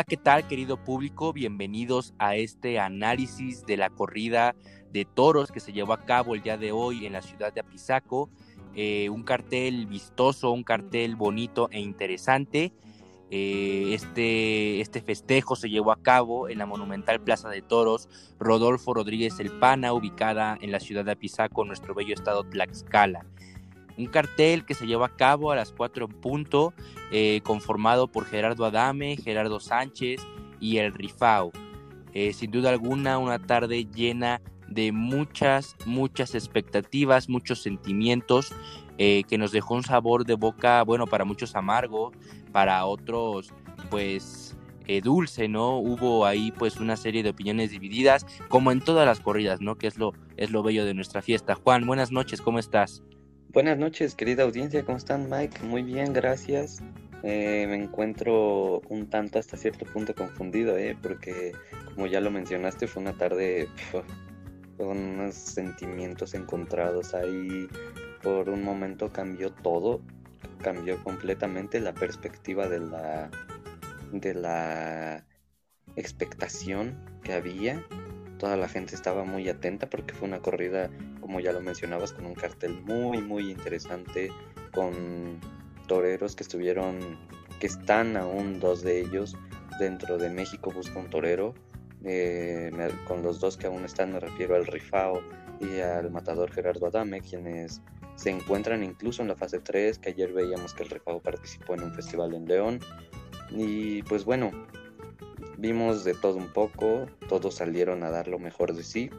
Hola, ¿qué tal querido público? Bienvenidos a este análisis de la corrida de toros que se llevó a cabo el día de hoy en la ciudad de Apizaco. Eh, un cartel vistoso, un cartel bonito e interesante. Eh, este, este festejo se llevó a cabo en la monumental Plaza de Toros Rodolfo Rodríguez El Pana, ubicada en la ciudad de Apizaco, nuestro bello estado Tlaxcala. Un cartel que se llevó a cabo a las 4 en punto, eh, conformado por Gerardo Adame, Gerardo Sánchez y el Rifao. Eh, sin duda alguna, una tarde llena de muchas, muchas expectativas, muchos sentimientos, eh, que nos dejó un sabor de boca, bueno, para muchos amargo, para otros, pues, dulce, ¿no? Hubo ahí, pues, una serie de opiniones divididas, como en todas las corridas, ¿no? Que es lo, es lo bello de nuestra fiesta. Juan, buenas noches, ¿cómo estás? Buenas noches, querida audiencia, ¿cómo están, Mike? Muy bien, gracias. Eh, me encuentro un tanto hasta cierto punto confundido, ¿eh? porque como ya lo mencionaste, fue una tarde con unos sentimientos encontrados ahí. Por un momento cambió todo, cambió completamente la perspectiva de la, de la expectación que había toda la gente estaba muy atenta porque fue una corrida, como ya lo mencionabas, con un cartel muy, muy interesante, con toreros que estuvieron, que están aún dos de ellos dentro de México Busca un Torero. Eh, con los dos que aún están me refiero al Rifao y al matador Gerardo Adame, quienes se encuentran incluso en la fase 3, que ayer veíamos que el Rifao participó en un festival en León. Y pues bueno, Vimos de todo un poco, todos salieron a dar lo mejor de sí.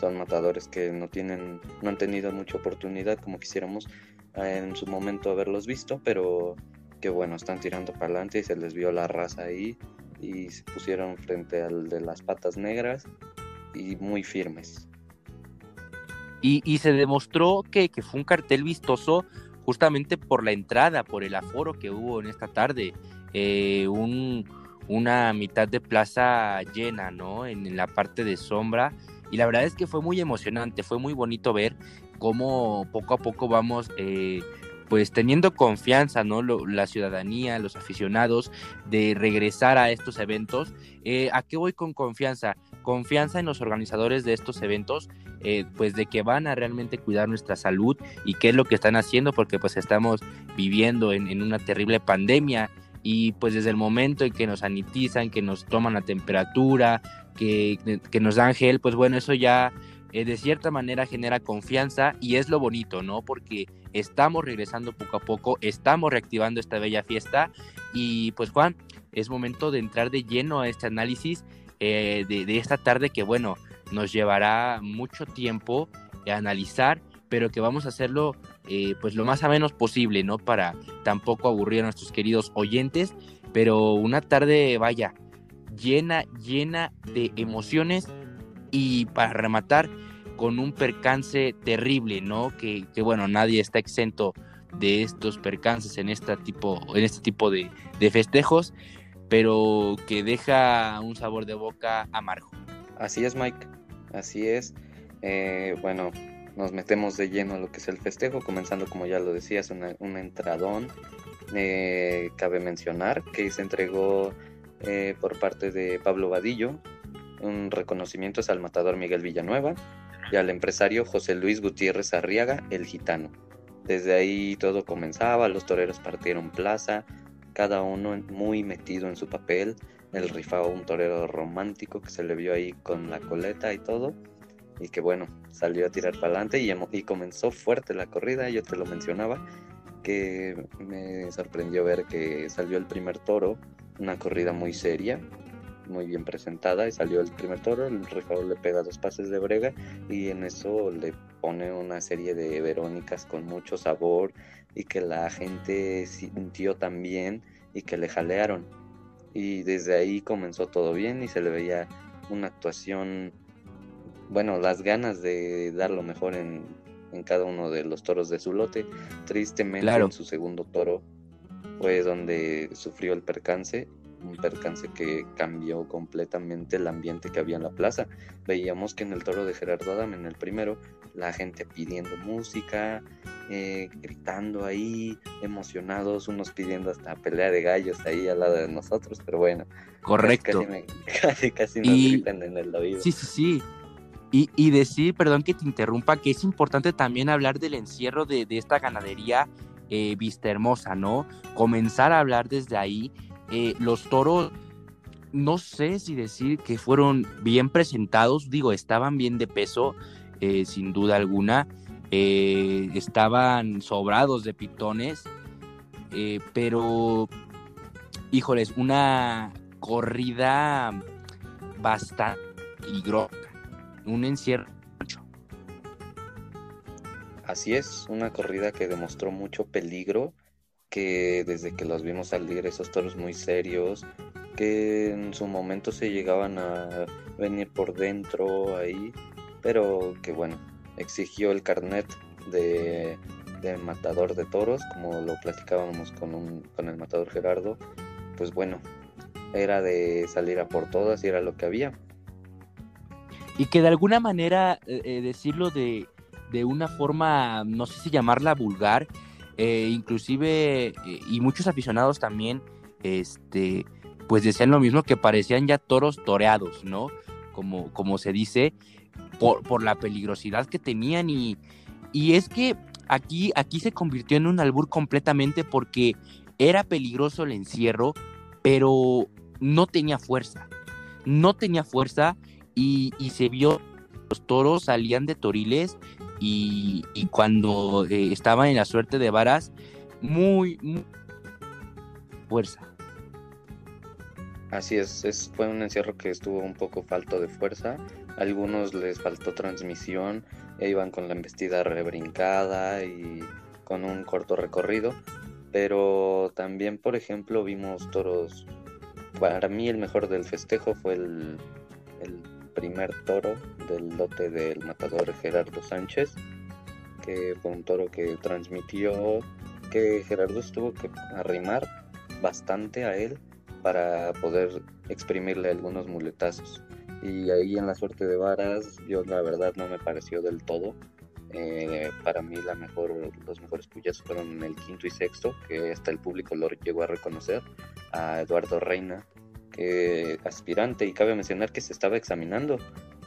Son matadores que no tienen, no han tenido mucha oportunidad como quisiéramos eh, en su momento haberlos visto, pero que bueno, están tirando para adelante y se les vio la raza ahí y se pusieron frente al de las patas negras y muy firmes. Y, se demostró que, que, fue un cartel vistoso justamente por la entrada, por el aforo que hubo en esta tarde. Eh, un, una mitad de plaza llena, ¿no? En, la parte de sombra. Y la verdad es que fue muy emocionante, fue muy bonito ver cómo poco a poco vamos, eh, pues teniendo confianza, ¿no? la ciudadanía, los aficionados, de regresar a estos eventos. Eh, ¿A qué voy con confianza? Confianza en los organizadores de estos eventos, eh, pues de que van a realmente cuidar nuestra salud y qué es lo que están haciendo, porque pues estamos viviendo en, en una terrible pandemia y pues desde el momento en que nos sanitizan, que nos toman la temperatura, que, nos dan gel, pues bueno, eso ya eh, de cierta manera genera confianza y es lo bonito, ¿no? Porque estamos regresando poco a poco, estamos reactivando esta bella fiesta y pues Juan, es momento de entrar de lleno a este análisis eh, de, de, esta tarde que bueno, nos llevará mucho tiempo a analizar, pero que vamos a hacerlo eh, pues lo más a menos posible, ¿no? Para tampoco aburrir a nuestros queridos oyentes, pero una tarde, vaya, llena, llena de emociones y para rematar con un percance terrible, ¿no? Que, bueno, nadie está exento de estos percances en, este tipo, en este tipo de, festejos, pero que deja un sabor de boca amargo. Así es, Mike, así es. Eh, bueno, nos metemos de lleno a lo que es el festejo, comenzando como ya lo decías, un entradón. Eh, cabe mencionar que se entregó eh, por parte de Pablo Vadillo. Un reconocimiento al matador Miguel Villanueva y al empresario José Luis Gutiérrez Arriaga, el gitano. Desde ahí todo comenzaba, los toreros partieron plaza, cada uno muy metido en su papel, el rifado un torero romántico que se le vio ahí con la coleta y todo y que bueno, salió a tirar para adelante y, y comenzó fuerte la corrida, yo te lo mencionaba, que me sorprendió ver que salió el primer toro, una corrida muy seria, muy bien presentada y salió el primer toro, el Rafael le pega dos pases de brega y en eso le pone una serie de verónicas con mucho sabor y que la gente sintió también y que le jalearon. Y desde ahí comenzó todo bien y se le veía una actuación bueno, las ganas de dar lo mejor en, cada uno de los toros de su lote. Tristemente en su segundo toro fue donde sufrió el percance un percance que cambió completamente el ambiente que había en la plaza. Veíamos que en el toro de Gerardo Adam, en el primero, la gente pidiendo música, eh, gritando ahí, emocionados, unos pidiendo hasta pelea de gallos ahí al lado de nosotros, pero bueno. Correcto. Casi, casi, nos gritan en el oído. Sí, sí, sí. Y, y, decir, perdón que te interrumpa, que es importante también hablar del encierro de, de esta ganadería eh, Vista Hermosa, ¿no? Comenzar a hablar desde ahí. Eh, los toros, no sé si decir que fueron bien presentados, digo, estaban bien de peso, eh, sin duda alguna. estaban sobrados de pitones, pero, híjoles, una corrida bastante peligrosa, un encierro Así es, una corrida que demostró mucho peligro, que desde que los vimos salir esos toros muy serios, que en su momento se llegaban a venir por dentro ahí, pero que bueno, exigió el carnet de, matador de toros, como lo platicábamos con, un, con el matador Gerardo, pues bueno, era de salir a por todas y era lo que había. Y que de alguna manera eh, eh, decirlo de de una forma, no sé si llamarla vulgar, eh, inclusive, eh, y muchos aficionados también, este, pues decían lo mismo, que parecían ya toros toreados, ¿no? Como, como se dice, por, por la peligrosidad que tenían y, y es que aquí, aquí se convirtió en un albur completamente porque era peligroso el encierro, pero no tenía fuerza. No tenía fuerza y, y se vio los toros salían de toriles y, cuando eh, estaba en la suerte de varas, muy, fuerza. Así es, es, fue un encierro que estuvo un poco falto de fuerza. algunos les faltó transmisión, e iban con la embestida rebrincada y con un corto recorrido. Pero también, por ejemplo, vimos toros. Para mí, el mejor del festejo fue el primer toro del lote del matador Gerardo Sánchez, que fue un toro que transmitió que Gerardo estuvo que arrimar bastante a él para poder exprimirle algunos muletazos. Y ahí en la suerte de varas, yo la verdad no me pareció del todo. Eh, para mí la mejor, los mejores puyas fueron el quinto y sexto, que hasta el público lo llegó a reconocer, a Eduardo Reina, que aspirante, y cabe mencionar que se estaba examinando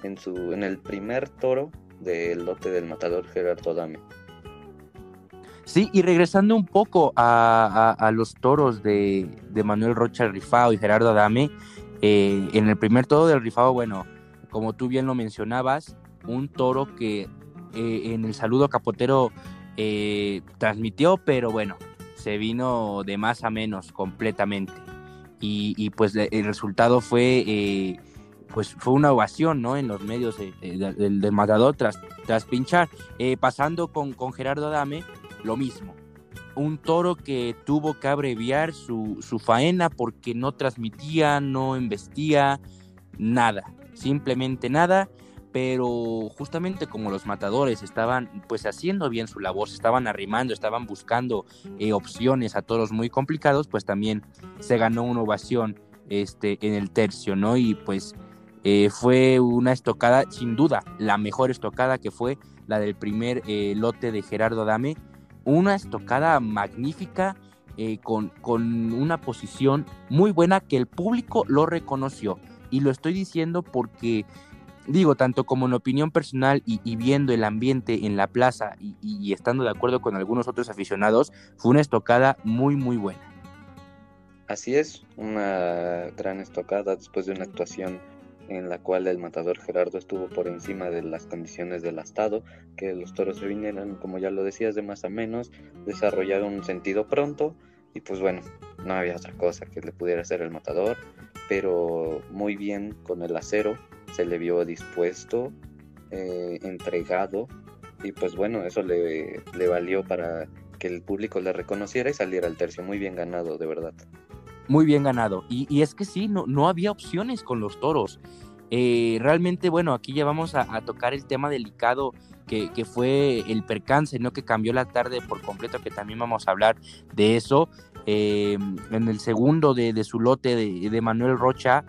en, su, en el primer toro del lote del matador Gerardo Adame. Sí, y regresando un poco a, los toros de, Manuel Rocha Rifao y Gerardo Adame, eh, en el primer toro del Rifao, bueno, como tú bien lo mencionabas, un toro que eh, en el saludo capotero eh, transmitió, pero bueno, se vino de más a menos completamente. Y, pues el resultado fue pues fue una ovación, ¿no? En los medios del, matador tras, tras pinchar. Eh, pasando con, con Gerardo Adame, lo mismo. Un toro que tuvo que abreviar su, su faena porque no transmitía, no embestía, nada, simplemente nada pero justamente como los matadores estaban pues haciendo bien su labor, se estaban arrimando, estaban buscando eh, opciones a toros muy complicados, pues también se ganó una ovación este, en el tercio, ¿no? Y pues eh, fue una estocada, sin duda, la mejor estocada que fue la del primer eh, lote de Gerardo Adame. Una estocada magnífica, con, con una posición muy buena que el público lo reconoció. Y lo estoy diciendo porque, digo, tanto como en opinión personal y, viendo el ambiente en la plaza y, estando de acuerdo con algunos otros aficionados, fue una estocada muy, muy buena. Así es, una gran estocada después de una actuación en la cual el matador Gerardo estuvo por encima de las condiciones del astado, que los toros se vinieran, como ya lo decías, de más a menos, desarrollaron un sentido pronto y pues bueno, no había otra cosa que le pudiera hacer el matador, pero muy bien con el acero, se le vio dispuesto, eh, entregado y pues bueno, eso le, le valió para que el público le reconociera y saliera al tercio, muy bien ganado, de verdad muy bien ganado. Y, es que sí, no, no había opciones con los toros. Eh, realmente, bueno, aquí ya vamos a, tocar el tema delicado que, fue el percance, ¿no? Que cambió la tarde por completo, que también vamos a hablar de eso. en el segundo de, su lote de, Manuel Rocha,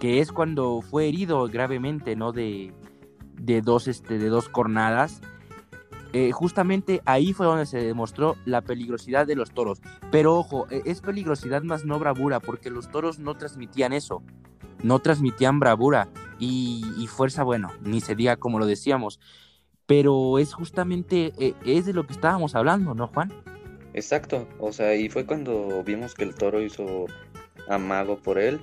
que es cuando fue herido gravemente, ¿no? De, de dos, este, de dos cornadas. Eh, justamente ahí fue donde se demostró la peligrosidad de los toros. Pero ojo, e, es peligrosidad más no bravura, porque los toros no transmitían eso, no transmitían bravura y, fuerza, bueno, ni se diga como lo decíamos. Pero es justamente, e, es de lo que estábamos hablando, ¿no, Juan? Exacto, o sea, y fue cuando vimos que el toro hizo amago por él,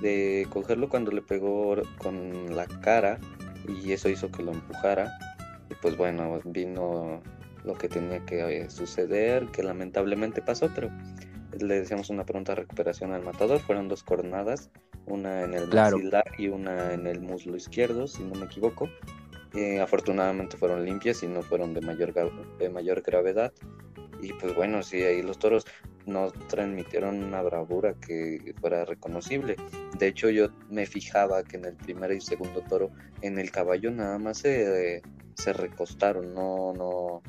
de cogerlo cuando le pegó con la cara y eso hizo que lo empujara pues bueno, vino lo que tenía que eh, suceder, que lamentablemente pasó, pero le decíamos una pronta recuperación al matador. Fueron dos cornadas, una en el claro. y una en el muslo izquierdo, si no me equivoco. Eh, afortunadamente fueron limpias y no fueron de mayor, de mayor gravedad. Y pues bueno, sí, ahí los toros nos transmitieron una bravura que fuera reconocible. De hecho, yo me fijaba que en el primer y segundo toro, en el caballo nada más se se recostaron, no, no,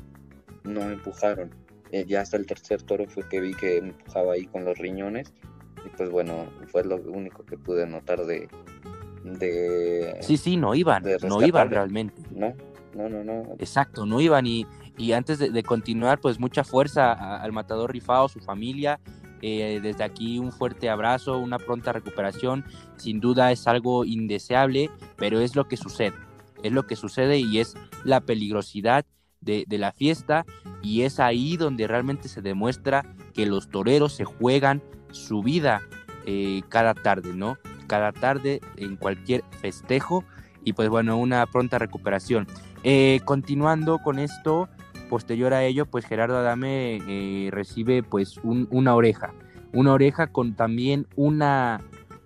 no empujaron. Eh, ya hasta el tercer toro fue que vi que empujaba ahí con los riñones y pues bueno, fue lo único que pude notar de... de sí, sí, no iban, no iban realmente. No, no, no, no. Exacto, no iban y, y antes de, continuar, pues mucha fuerza al matador rifado, su familia. Eh, desde aquí un fuerte abrazo, una pronta recuperación. Sin duda es algo indeseable, pero es lo que sucede es lo que sucede y es la peligrosidad de, la fiesta y es ahí donde realmente se demuestra que los toreros se juegan su vida eh, cada tarde, ¿no? Cada tarde en cualquier festejo y pues bueno, una pronta recuperación. Eh, continuando con esto, posterior a ello, pues Gerardo Adame eh, recibe pues una oreja, una oreja con también una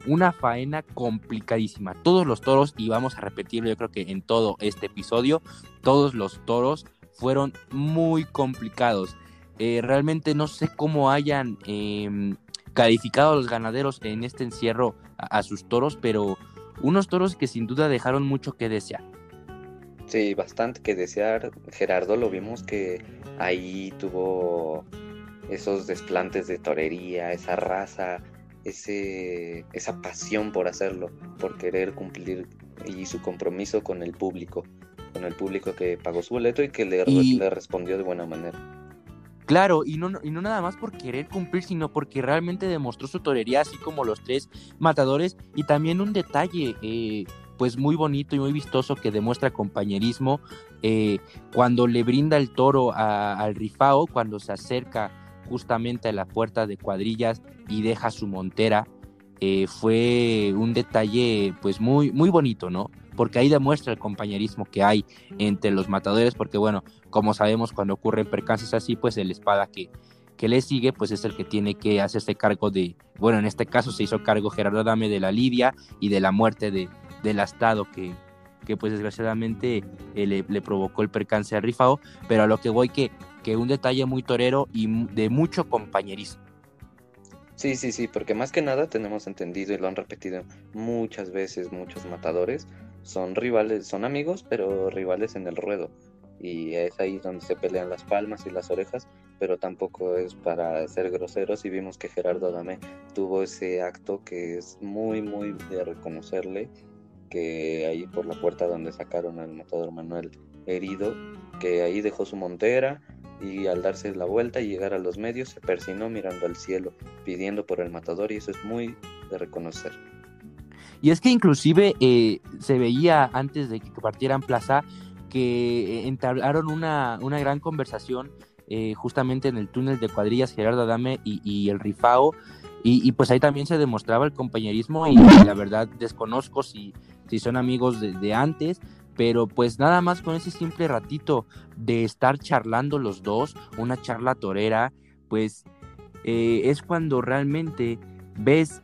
una faena complicadísima. Todos los toros, y vamos a repetirlo yo creo que en todo este episodio, todos los toros fueron muy complicados. Eh, realmente no sé cómo hayan em, calificado a los ganaderos en este encierro a, sus toros, pero unos toros que sin duda dejaron mucho que desear. Sí, bastante que desear. Gerardo lo vimos que ahí tuvo esos desplantes de torería, esa raza, ese, esa pasión por hacerlo, por querer cumplir y su compromiso con el público, con el público que pagó su boleto y que le, le respondió de buena manera. Claro, y no, y no nada más por querer cumplir, sino porque realmente demostró su torería, así como los tres matadores. Y también un detalle, eh, pues muy bonito y muy vistoso que demuestra compañerismo, eh, cuando le brinda el toro al rifao, cuando se acerca justamente a la puerta de cuadrillas y deja su montera, eh, fue un detalle pues muy, muy bonito, ¿no? Porque ahí demuestra el compañerismo que hay entre los matadores, porque bueno, como sabemos cuando ocurren percances así, pues el espada que, que le sigue, pues es el que tiene que hacerse cargo de, bueno, en este caso se hizo cargo Gerardo Dame de la lidia y de la muerte de, del astado que, que pues desgraciadamente eh, le, le, provocó el percance a Rifao, pero a lo que voy que que un detalle muy torero y de mucho compañerismo. Sí, sí, sí, porque más que nada tenemos entendido y lo han repetido muchas veces muchos matadores, son rivales, son amigos, pero rivales en el ruedo. Y es ahí donde se pelean las palmas y las orejas, pero tampoco es para ser groseros. Y vimos que Gerardo Adame tuvo ese acto que es muy, muy de reconocerle, que ahí por la puerta donde sacaron al matador Manuel herido, que ahí dejó su montera, y al darse la vuelta y llegar a los medios se persinó mirando al cielo, pidiendo por el matador y eso es muy de reconocer. Y es que inclusive eh, se veía antes de que partieran Plaza que eh, entablaron una, una gran conversación eh, justamente en el túnel de cuadrillas Gerardo Adame y, el Rifao. Y, pues ahí también se demostraba el compañerismo y, la verdad desconozco si, si son amigos de, antes, pero pues nada más con ese simple ratito de estar charlando los dos, una charla torera, pues es cuando realmente ves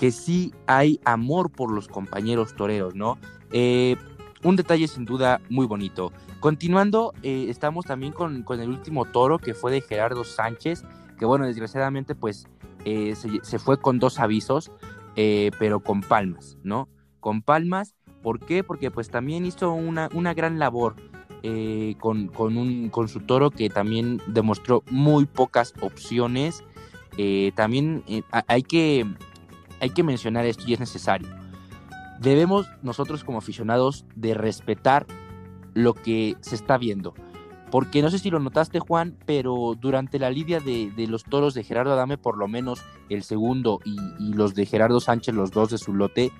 que sí hay amor por los compañeros toreros, ¿no? Eh, un detalle sin duda muy bonito. Continuando, eh, estamos también con, el último toro que fue de Gerardo Sánchez, que bueno, desgraciadamente pues se, se, fue con dos avisos, pero con palmas, ¿no? Con palmas ¿Por qué? Porque pues también hizo una, una gran labor eh, con, un, con su toro que también demostró muy pocas opciones. eh, también eh, hay, que, hay que mencionar esto y es necesario. Debemos nosotros como aficionados de respetar lo que se está viendo. Porque no sé si lo notaste, Juan, pero durante la lidia de, los toros de Gerardo Adame, por lo menos el segundo y, los de Gerardo Sánchez, los dos de su lote,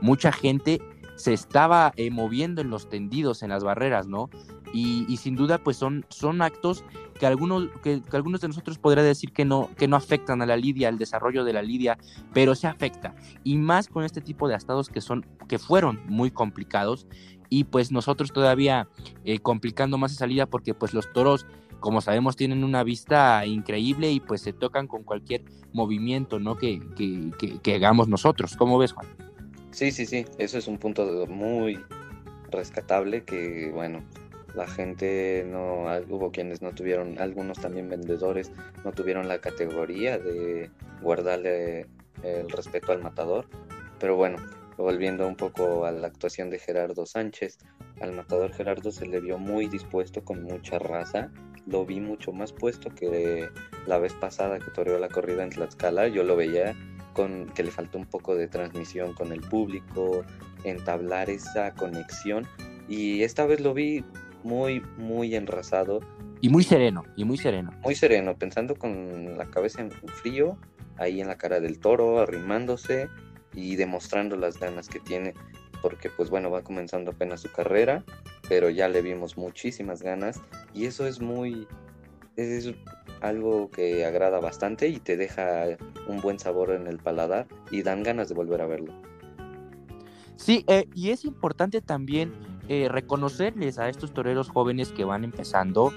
mucha gente se estaba eh, moviendo en los tendidos, en las barreras, ¿no? Y, sin duda, pues son, son actos que algunos, que, algunos de nosotros podría decir que no, que no afectan a la lidia, al desarrollo de la lidia, pero se afecta. Y más con este tipo de estados que son, que fueron muy complicados y pues nosotros todavía eh, complicando más esa salida porque pues los toros como sabemos tienen una vista increíble y pues se tocan con cualquier movimiento no que, que, hagamos nosotros ¿cómo ves Juan? Sí, sí, sí, eso es un punto muy rescatable que bueno la gente no hubo quienes no tuvieron algunos también vendedores no tuvieron la categoría de guardarle el respeto al matador pero bueno volviendo un poco a la actuación de Gerardo Sánchez, al matador Gerardo se le vio muy dispuesto, con mucha raza. Lo vi mucho más puesto que la vez pasada que toreó la corrida en Tlaxcala. Yo lo veía con que le faltó un poco de transmisión con el público, entablar esa conexión. Y esta vez lo vi muy, muy enrasado. Y muy sereno, y muy sereno. Muy sereno, pensando con la cabeza en frío, ahí en la cara del toro, arrimándose y demostrando las ganas que tiene, porque pues bueno, va comenzando apenas su carrera, pero ya le vimos muchísimas ganas y eso es muy, es algo que agrada bastante y te deja un buen sabor en el paladar y dan ganas de volver a verlo. Sí, eh, y es importante también eh, reconocerles a estos toreros jóvenes que van empezando,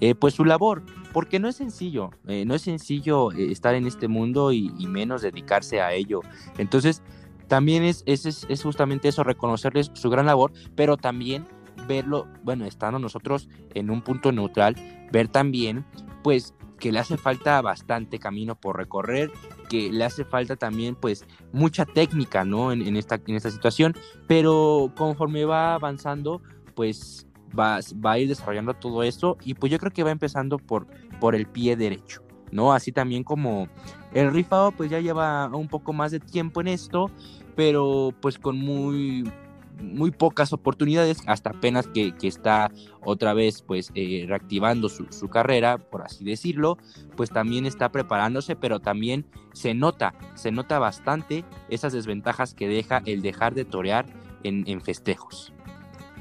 eh, pues su labor, porque no es sencillo, eh, no es sencillo estar en este mundo y, menos dedicarse a ello. Entonces, también es, es, es, justamente eso, reconocerles su gran labor, pero también verlo, bueno, estando nosotros en un punto neutral, ver también, pues, que le hace falta bastante camino por recorrer, que le hace falta también, pues, mucha técnica, ¿no? En, esta, en esta situación, pero conforme va avanzando, pues va, va a ir desarrollando todo esto y pues yo creo que va empezando por, por el pie derecho, ¿no? Así también como el rifado pues ya lleva un poco más de tiempo en esto, pero pues con muy muy pocas oportunidades, hasta apenas que, está otra vez pues eh, reactivando su, su, carrera, por así decirlo, pues también está preparándose, pero también se nota, se nota bastante esas desventajas que deja el dejar de torear en, en festejos.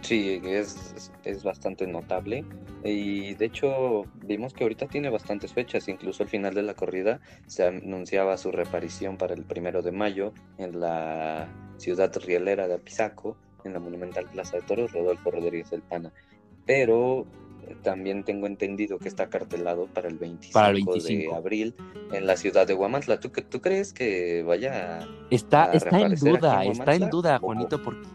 Sí, es, es bastante notable. Y de hecho, vimos que ahorita tiene bastantes fechas. Incluso al final de la corrida se anunciaba su reparición para el primero de mayo en la ciudad rielera de Apizaco, en la monumental Plaza de Toros, Rodolfo Rodríguez del Pana. Pero eh, también tengo entendido que está cartelado para el 25, de abril en la ciudad de Huamantla. ¿Tú, tú crees que vaya está, está en duda, está en duda, Juanito, porque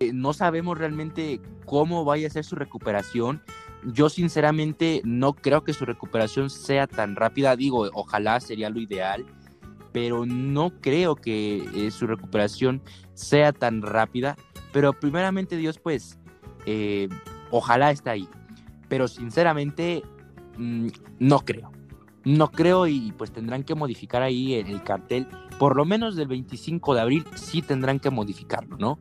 eh, no sabemos realmente cómo vaya a ser su recuperación. Yo sinceramente no creo que su recuperación sea tan rápida. Digo, ojalá sería lo ideal, pero no creo que eh, su recuperación sea tan rápida. Pero primeramente Dios, pues, eh, ojalá esté ahí. Pero sinceramente, mm, no creo. No creo y pues tendrán que modificar ahí el cartel. Por lo menos del 25 de abril sí tendrán que modificarlo, ¿no?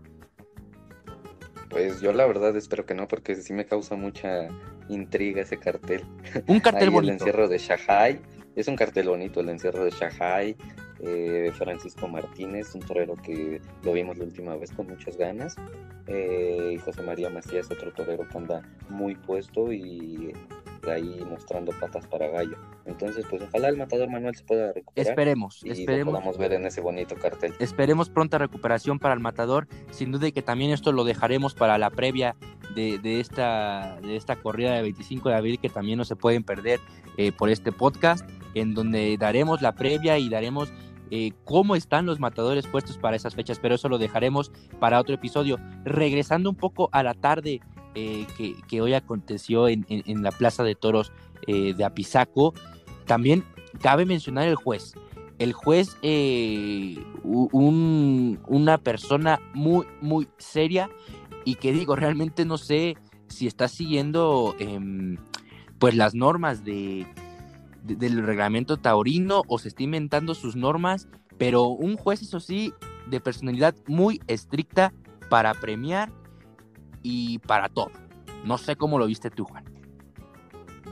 Pues yo la verdad espero que no, porque sí me causa mucha intriga ese cartel. Un cartel bonito. El encierro de Shahai, es un cartel bonito el encierro de Shahai, eh, Francisco Martínez, un torero que lo vimos la última vez con muchas ganas, eh, y José María Macías, otro torero que anda muy puesto y ahí mostrando patas para gallo. Entonces, pues ojalá el matador Manuel se pueda recuperar. Esperemos, y esperemos. Lo podamos ver en ese bonito cartel. Esperemos pronta recuperación para el matador. Sin duda y que también esto lo dejaremos para la previa de, esta, de esta corrida de 25 de abril que también no se pueden perder eh, por este podcast, en donde daremos la previa y daremos eh, cómo están los matadores puestos para esas fechas, pero eso lo dejaremos para otro episodio. Regresando un poco a la tarde eh, que, hoy aconteció en, la Plaza de Toros eh, de Apizaco, también cabe mencionar el juez. El juez, una persona muy, muy seria y que digo, realmente no sé si está siguiendo em, pues las normas de, del reglamento taurino o se está inventando sus normas, pero un juez, eso sí, de personalidad muy estricta para premiar y para todo. No sé cómo lo viste tú, Juan.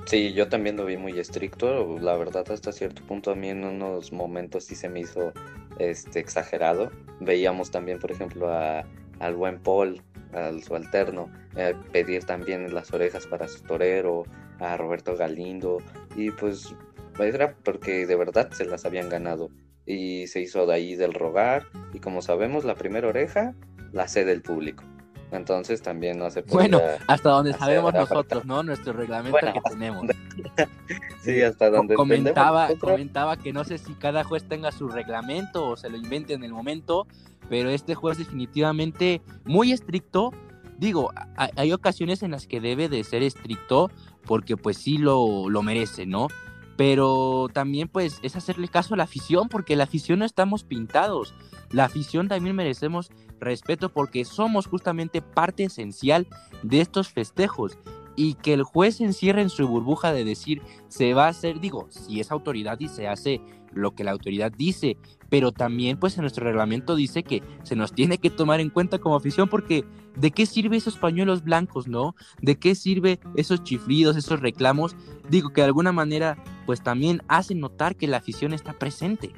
Sí, yo también lo vi muy estricto. La verdad, hasta cierto punto a mí en unos momentos sí se me hizo este, exagerado. Veíamos también, por ejemplo, a, al buen Paul, al subalterno, eh, pedir también las orejas para su torero, a Roberto Galindo, y pues era porque de verdad se las habían ganado. Y se hizo de ahí del rogar, y como sabemos, la primera oreja la cede el público. Entonces también no se puede. Bueno, hasta donde sabemos nosotros, ¿no? Nuestro reglamento que tenemos. sí, hasta donde comentaba, comentaba que no sé si cada juez tenga su reglamento o se lo invente en el momento, pero este juez definitivamente muy estricto. Digo, hay, ocasiones en las que debe de ser estricto porque pues sí lo, lo merece, ¿no? Pero también pues es hacerle caso a la afición porque la afición no estamos pintados. La afición también merecemos respeto porque somos justamente parte esencial de estos festejos y que el juez encierre en su burbuja de decir se va a hacer, digo, si es autoridad y se hace lo que la autoridad dice, pero también pues en nuestro reglamento dice que se nos tiene que tomar en cuenta como afición porque ¿de qué sirve esos pañuelos blancos, no? ¿De qué sirve esos chiflidos, esos reclamos? Digo que de alguna manera pues también hacen notar que la afición está presente.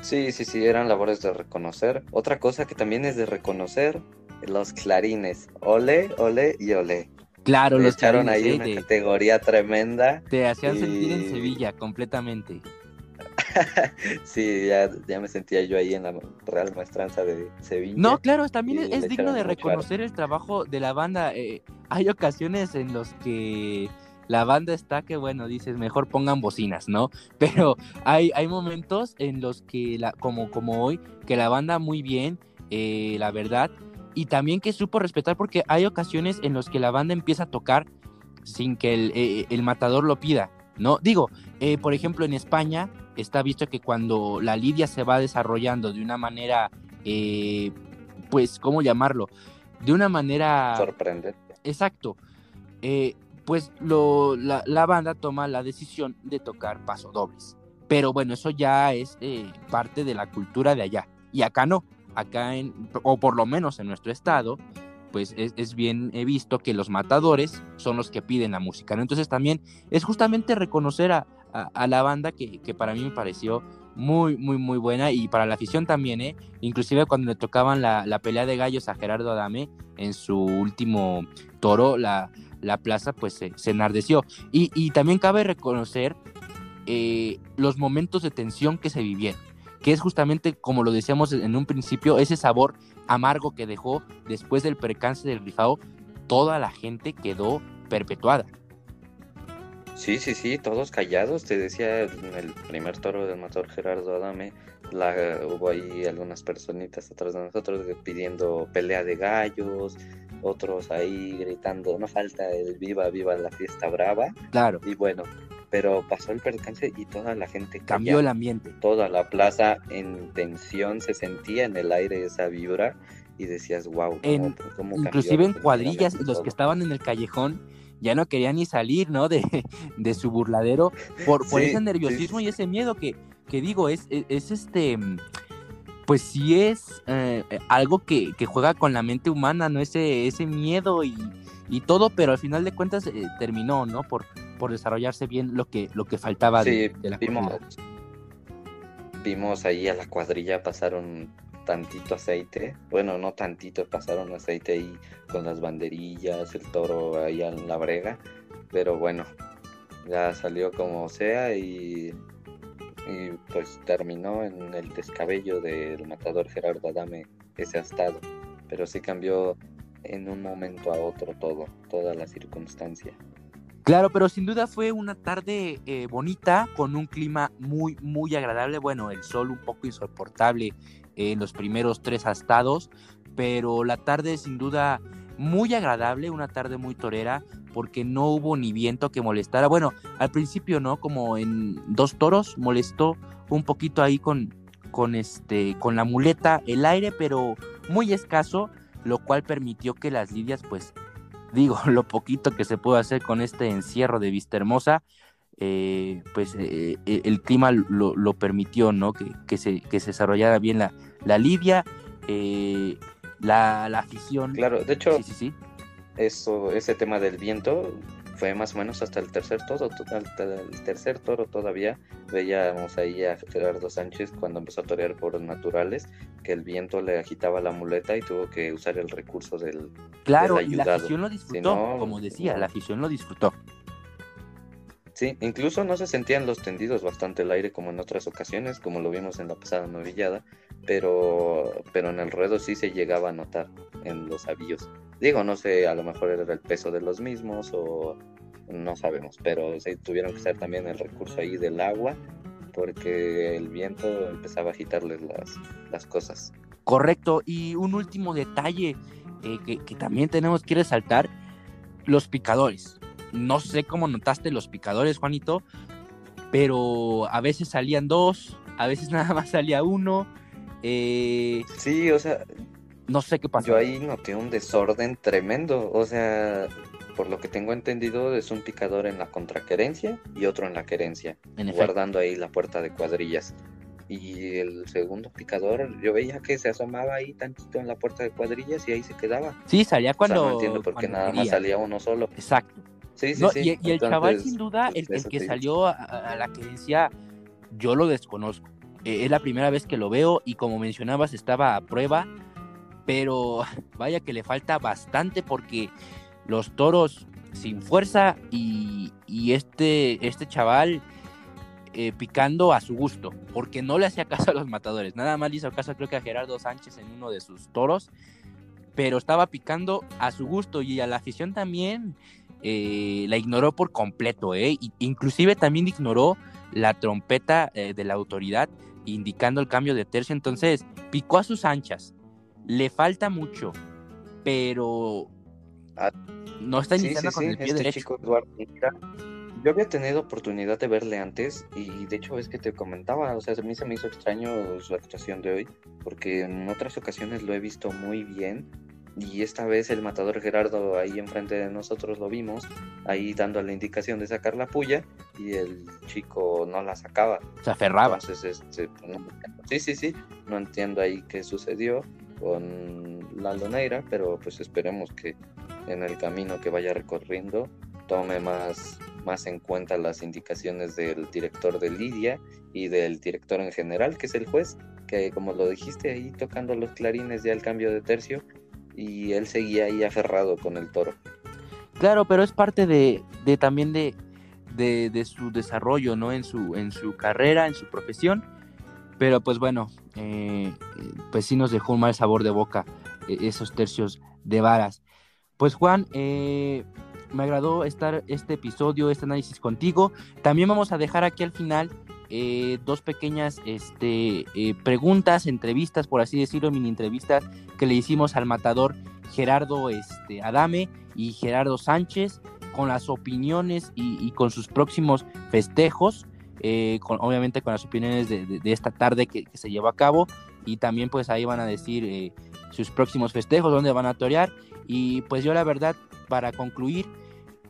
Sí, sí, sí, eran labores de reconocer. Otra cosa que también es de reconocer, los clarines. Ole, ole y ole. Claro, los echaron ahí una categoría tremenda. Te hacían sentir en Sevilla completamente. sí, ya, ya, me sentía yo ahí en la Real Maestranza de Sevilla. No, claro, también es, digno de reconocer el trabajo de la banda. Eh, hay ocasiones en los que la banda está que, bueno, dices, mejor pongan bocinas, ¿no? Pero hay, hay momentos en los que, la, como, como hoy, que la banda muy bien, eh, la verdad, y también que supo respetar porque hay ocasiones en los que la banda empieza a tocar sin que el, eh, el matador lo pida, ¿no? Digo, eh, por ejemplo, en España está visto que cuando la lidia se va desarrollando de una manera, pues, ¿cómo llamarlo? De una manera... Sorprendente. Exacto. Eh, pues lo, la, banda toma la decisión de tocar pasodobles. Pero bueno, eso ya es eh, parte de la cultura de allá. Y acá no. Acá, en, o por lo menos en nuestro estado, pues es, bien he visto que los matadores son los que piden la música. Entonces también es justamente reconocer a, la banda que, que, para mí me pareció muy, muy, muy buena y para la afición también, ¿eh? Inclusive cuando le tocaban la, la pelea de gallos a Gerardo Adame en su último toro, la, la plaza pues se, enardeció. Y, también cabe reconocer eh, los momentos de tensión que se vivieron, que es justamente, como lo decíamos en un principio, ese sabor amargo que dejó después del percance del rifao, toda la gente quedó perpetuada. Sí, sí, sí, todos callados. Te decía en el primer toro del motor Gerardo Adame, la, hubo ahí algunas personitas atrás de nosotros pidiendo pelea de gallos, otros ahí gritando, no falta el viva, viva la fiesta brava. Claro. Y bueno, pero pasó el percance y toda la gente cambió el ambiente. Toda la plaza en tensión se sentía en el aire esa vibra y decías, wow. inclusive en cuadrillas, los que estaban en el callejón ya no querían ni salir, ¿no? De, de su burladero por, por ese nerviosismo y ese miedo que, que digo, es, es, este pues sí es eh, algo que, juega con la mente humana, ¿no? Ese, ese miedo y, todo, pero al final de cuentas eh, terminó, ¿no? Por, por desarrollarse bien lo que, lo que faltaba de, la vimos, vimos ahí a la cuadrilla, pasaron tantito aceite, bueno, no tantito, pasaron aceite ahí con las banderillas, el toro ahí en la brega, pero bueno, ya salió como sea y y pues terminó en el descabello del matador Gerardo Adame ese estado, pero sí cambió en un momento a otro todo, toda la circunstancia. Claro, pero sin duda fue una tarde eh, bonita, con un clima muy, muy agradable. Bueno, el sol un poco insoportable en los primeros tres astados, pero la tarde sin duda muy agradable, una tarde muy torera, porque no hubo ni viento que molestara. Bueno, al principio no, como en dos toros molestó un poquito ahí con, con este, con la muleta el aire, pero muy escaso, lo cual permitió que las lidias, pues, digo, lo poquito que se pudo hacer con este encierro de Vista Hermosa, eh, pues eh, eh, el clima lo, permitió, ¿no? Que, se, que se desarrollara bien la, la lidia, la, afición. Claro, de hecho, Eso, ese tema del viento fue más o menos hasta el tercer toro, hasta el tercer toro todavía veíamos ahí a Gerardo Sánchez cuando empezó a torear por naturales, que el viento le agitaba la muleta y tuvo que usar el recurso del Claro, y la afición lo disfrutó, como decía, la afición lo disfrutó. Sí, incluso no se sentían los tendidos bastante el aire como en otras ocasiones, como lo vimos en la pasada novillada, pero, pero en el ruedo sí se llegaba a notar en los avíos. Digo, no sé, a lo mejor era el peso de los mismos o no sabemos, pero tuvieron que usar también el recurso ahí del agua porque el viento empezaba a agitarles las, las cosas. Correcto, y un último detalle eh, que, que también tenemos que resaltar, los picadores no sé cómo notaste los picadores, Juanito, pero a veces salían dos, a veces nada más salía uno. Eh, sí, o sea, no sé qué pasó. Yo ahí noté un desorden tremendo, o sea, por lo que tengo entendido es un picador en la contraquerencia y otro en la querencia, guardando ahí la puerta de cuadrillas. Y el segundo picador, yo veía que se asomaba ahí tantito en la puerta de cuadrillas y ahí se quedaba. Sí, salía cuando. no entiendo por qué nada más salía uno solo. Exacto. Y, el chaval, sin duda, el, que salió a, la querencia, yo lo desconozco. E, es la primera vez que lo veo y como mencionabas, estaba a prueba, pero vaya que le falta bastante porque los toros sin fuerza y, este, este chaval eh, picando a su gusto, porque no le hacía caso a los matadores, nada más le hizo caso creo que a Gerardo Sánchez en uno de sus toros, pero estaba picando a su gusto y a la afición también eh, la ignoró por completo, ¿eh? inclusive también ignoró la trompeta eh, de la autoridad indicando el cambio de tercio, entonces picó a sus anchas, le falta mucho, pero ah, no está iniciando con el pie este derecho. yo había tenido oportunidad de verle antes y de hecho es que te comentaba, o sea, a mí se me hizo extraño su actuación de hoy, porque en otras ocasiones lo he visto muy bien y esta vez el matador Gerardo ahí enfrente de nosotros lo vimos, ahí dando la indicación de sacar la puya y el chico no la sacaba. Se aferraba. Entonces, este, pues, sí, sí, sí, no entiendo ahí qué sucedió con la loneira, pero pues esperemos que en el camino que vaya recorriendo tome más, más en cuenta las indicaciones del director de Lidia y del director en general, que es el juez, que como lo dijiste ahí tocando los clarines ya el cambio de tercio, y él seguía ahí aferrado con el toro. Claro, pero es parte de, de también de, de, su desarrollo, ¿no? En su, en su carrera, en su profesión. Pero pues bueno, eh, pues sí nos dejó un mal sabor de boca eh, esos tercios de varas. Pues Juan, eh, me agradó estar este episodio, este análisis contigo. También vamos a dejar aquí al final eh, dos pequeñas este, eh, preguntas, entrevistas, por así decirlo, mini entrevistas que le hicimos al matador Gerardo este, Adame y Gerardo Sánchez con las opiniones y, con sus próximos festejos, eh, con, obviamente con las opiniones de, esta tarde que, se llevó a cabo y también pues ahí van a decir sus próximos festejos, dónde van a torear y pues yo la verdad para concluir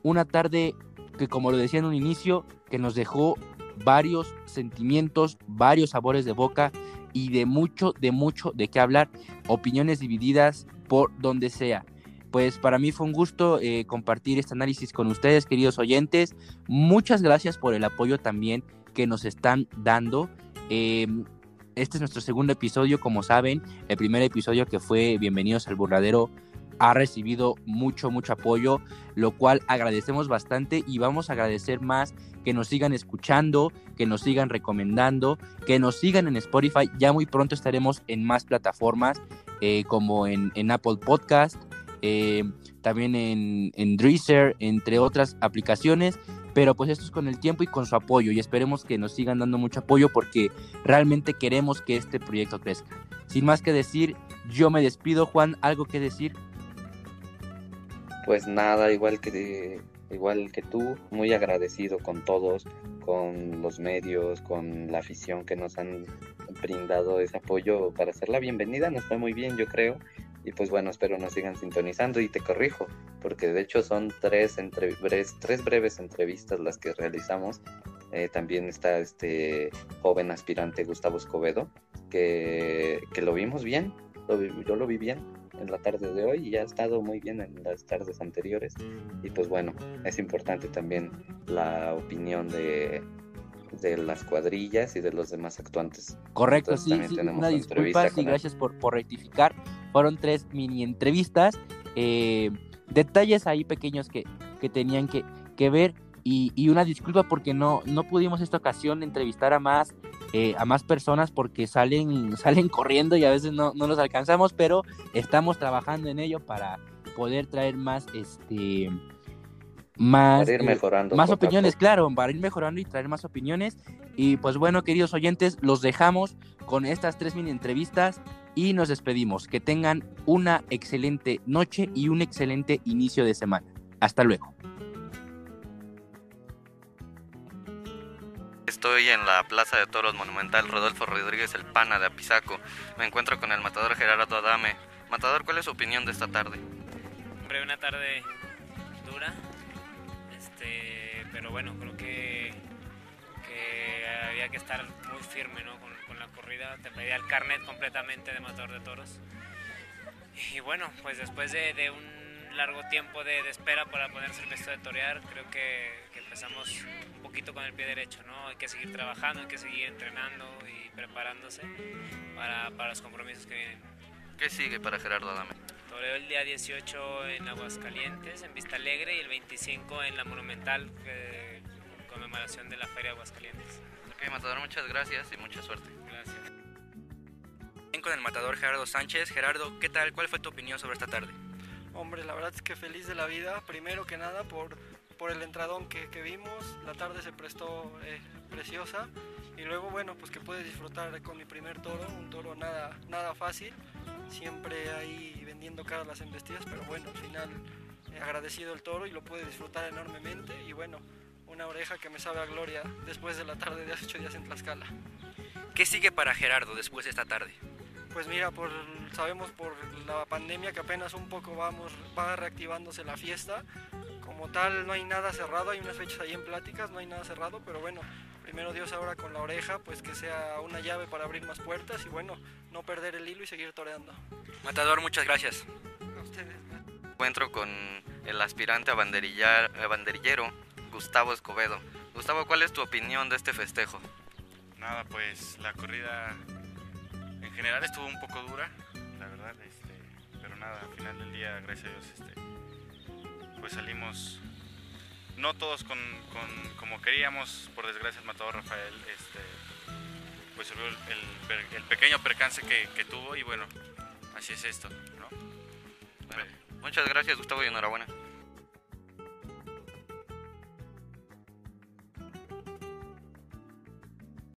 una tarde que como lo decía en un inicio que nos dejó varios sentimientos, varios sabores de boca y de mucho, de mucho de qué hablar, opiniones divididas por donde sea. Pues para mí fue un gusto eh, compartir este análisis con ustedes, queridos oyentes. Muchas gracias por el apoyo también que nos están dando. Em, este es nuestro segundo episodio, como saben, el primer episodio que fue Bienvenidos al Burradero ha recibido mucho, mucho apoyo, lo cual agradecemos bastante y vamos a agradecer más que nos sigan escuchando, que nos sigan recomendando, que nos sigan en Spotify. Ya muy pronto estaremos en más plataformas eh, como en, Apple Podcast, eh, también en, en Dreaser, entre otras aplicaciones. Pero pues esto es con el tiempo y con su apoyo y esperemos que nos sigan dando mucho apoyo porque realmente queremos que este proyecto crezca. Sin más que decir, yo me despido, Juan, ¿algo que decir? pues nada, igual que igual que tú, muy agradecido con todos, con los medios, con la afición que nos han brindado ese apoyo para hacer la bienvenida, nos fue muy bien, yo creo. Y pues bueno, espero nos sigan sintonizando y te corrijo, porque de hecho son tres, entre, tres breves entrevistas las que realizamos. Eh, también está este joven aspirante Gustavo Escobedo, que, que lo vimos bien, yo lo vi bien en la tarde de hoy y ha estado muy bien en las tardes anteriores. Y pues bueno, es importante también la opinión de, de las cuadrillas y de los demás actuantes. Correcto, sí, una disculpa y gracias por, por rectificar. Fueron tres mini entrevistas, eh, detalles ahí pequeños que, que tenían que, que ver y, y, una disculpa porque no, no pudimos esta ocasión entrevistar a más, eh, a más personas porque salen, salen corriendo y a veces no, no los alcanzamos, pero estamos trabajando en ello para poder traer más este más, ir eh, mejorando más opiniones, claro, para ir mejorando y traer más opiniones. Y pues bueno, queridos oyentes, los dejamos con estas tres mini entrevistas y nos despedimos. Que tengan una excelente noche y un excelente inicio de semana. Hasta luego. Estoy en la Plaza de Toros Monumental Rodolfo Rodríguez El Pana de Apizaco. Me encuentro con el matador Gerardo Adame. Matador, ¿cuál es su opinión de esta tarde? Hombre, una tarde dura, bueno, creo que, que había que estar muy firme ¿no? con, con, la corrida. Te pedía el carnet completamente de matador de toros. Y bueno, pues después de, de un largo tiempo de, de, espera para ponerse el vestido de torear, creo que, que, empezamos un poquito con el pie derecho, ¿no? Hay que seguir trabajando, hay que seguir entrenando y preparándose para, para los compromisos que vienen. ¿Qué sigue para Gerardo Adame? Toreo el día 18 en Aguascalientes, en Vista Alegre, y el 25 en la Monumental, eh, conmemoración de la Feria de Aguascalientes. Ok, Matador, muchas gracias y mucha suerte. Gracias. Con el Matador Gerardo Sánchez. Gerardo, ¿qué tal? ¿Cuál fue tu opinión sobre esta tarde? Hombre, la verdad es que feliz de la vida, primero que nada por, por el entradón que, que vimos, la tarde se prestó eh, preciosa y luego bueno pues que pude disfrutar con mi primer toro, un toro nada, nada fácil, siempre ahí vendiendo caras las embestidas, pero bueno, al final he agradecido el toro y lo pude disfrutar enormemente y bueno, una oreja que me sabe a gloria después de la tarde de hace ocho días en Tlaxcala. ¿Qué sigue para Gerardo después de esta tarde? Pues mira, por, sabemos por la pandemia que apenas un poco vamos, va reactivándose la fiesta. Como tal, no hay nada cerrado, hay unas fechas ahí en pláticas, no hay nada cerrado, pero bueno, primero Dios ahora con la oreja, pues que sea una llave para abrir más puertas y bueno, no perder el hilo y seguir toreando. Matador, muchas gracias. A ustedes. Encuentro con el aspirante a, a banderillero, Gustavo Escobedo. Gustavo, ¿cuál es tu opinión de este festejo? Nada, pues la corrida en general estuvo un poco dura, la verdad, este, pero nada, al final del día, gracias a Dios, este, pues salimos no todos con, con, como queríamos, por desgracia el matador Rafael, este, pues el, el, el pequeño percance que, que, tuvo y bueno, así es esto, ¿no? Bueno, muchas gracias Gustavo y enhorabuena.